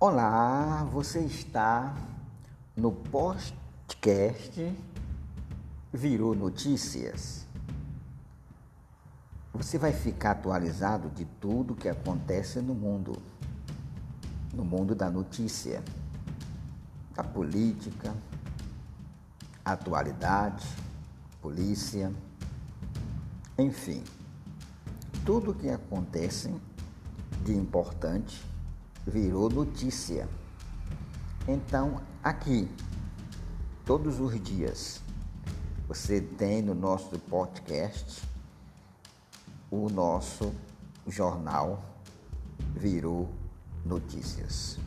Olá, você está no podcast Virou Notícias. Você vai ficar atualizado de tudo que acontece no mundo, no mundo da notícia, da política, atualidade, polícia, enfim, tudo que acontece de importante virou notícia. Então, aqui, todos os dias, você tem no nosso podcast o nosso jornal Virou Notícias.